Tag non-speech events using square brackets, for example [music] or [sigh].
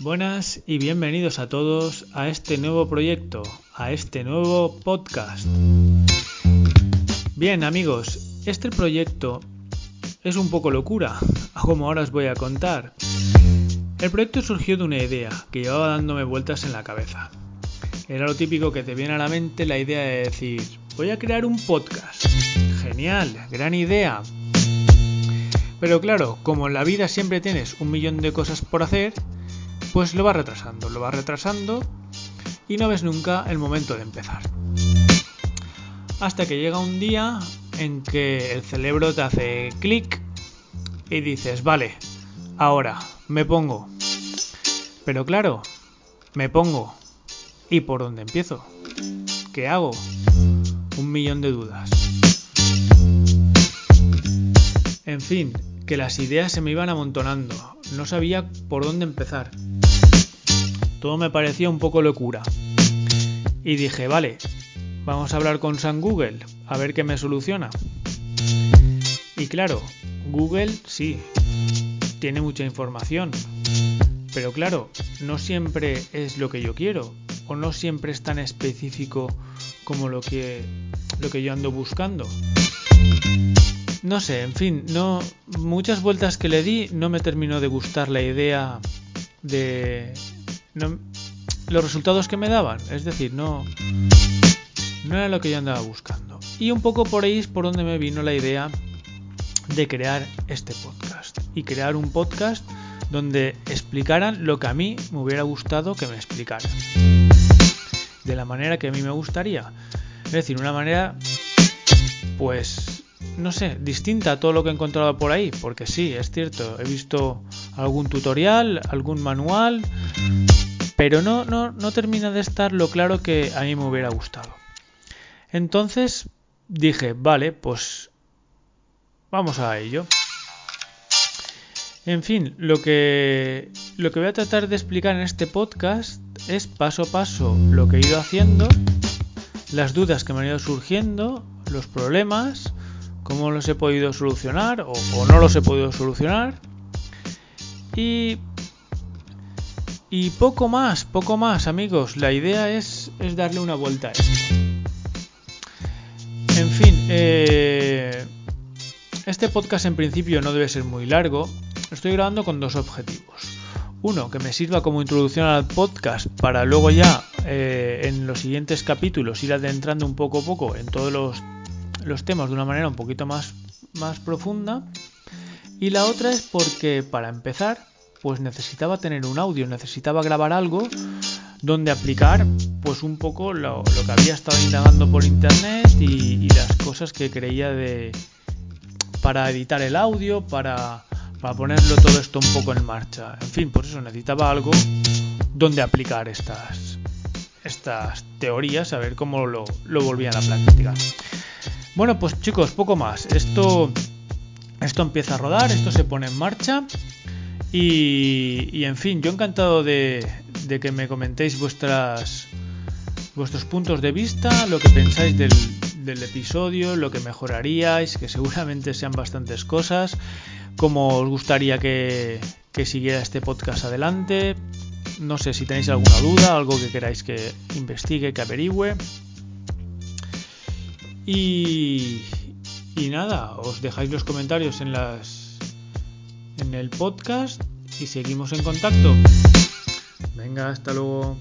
Buenas y bienvenidos a todos a este nuevo proyecto, a este nuevo podcast. Bien amigos, este proyecto es un poco locura, [laughs] como ahora os voy a contar. El proyecto surgió de una idea que llevaba dándome vueltas en la cabeza. Era lo típico que te viene a la mente la idea de decir, voy a crear un podcast. Genial, gran idea. Pero claro, como en la vida siempre tienes un millón de cosas por hacer, pues lo va retrasando, lo va retrasando y no ves nunca el momento de empezar. Hasta que llega un día en que el cerebro te hace clic y dices, vale, ahora me pongo. Pero claro, me pongo. ¿Y por dónde empiezo? ¿Qué hago? Un millón de dudas. En fin, que las ideas se me iban amontonando. No sabía por dónde empezar. Todo me parecía un poco locura. Y dije, vale, vamos a hablar con San Google, a ver qué me soluciona. Y claro, Google sí, tiene mucha información. Pero claro, no siempre es lo que yo quiero, o no siempre es tan específico como lo que, lo que yo ando buscando. No sé, en fin, no muchas vueltas que le di no me terminó de gustar la idea de los resultados que me daban, es decir, no, no era lo que yo andaba buscando. Y un poco por ahí es por donde me vino la idea de crear este podcast y crear un podcast donde explicaran lo que a mí me hubiera gustado que me explicaran. De la manera que a mí me gustaría. Es decir, una manera, pues, no sé, distinta a todo lo que he encontrado por ahí. Porque sí, es cierto, he visto algún tutorial, algún manual, pero no, no, no termina de estar lo claro que a mí me hubiera gustado. Entonces dije, vale, pues vamos a ello. En fin, lo que, lo que voy a tratar de explicar en este podcast es paso a paso lo que he ido haciendo, las dudas que me han ido surgiendo, los problemas, cómo los he podido solucionar o, no los he podido solucionar. Y y poco más, poco más, amigos. La idea es, es darle una vuelta a esto. En fin, eh, este podcast en principio no debe ser muy largo. Estoy grabando con dos objetivos. Uno, que me sirva como introducción al podcast para luego ya eh, en los siguientes capítulos ir adentrando un poco a poco en todos los, los temas de una manera un poquito más, más profunda. Y la otra es porque para empezar pues necesitaba tener un audio, necesitaba grabar algo donde aplicar pues un poco lo, que había estado indagando por internet y, las cosas que creía de para editar el audio, para, para ponerlo todo esto un poco en marcha. En fin, por eso necesitaba algo donde aplicar estas, estas teorías, a ver cómo lo, lo volvían a práctica. Bueno, pues chicos, poco más. Esto, esto empieza a rodar, esto se pone en marcha. Y, en fin, yo encantado de, que me comentéis vuestras vuestros puntos de vista, lo que pensáis del, episodio, lo que mejoraríais, que seguramente sean bastantes cosas, cómo os gustaría que, que siguiera este podcast adelante. No sé si tenéis alguna duda, algo que queráis que investigue, que averigüe. Y, nada, os dejáis los comentarios en las en el podcast y seguimos en contacto. Venga, hasta luego.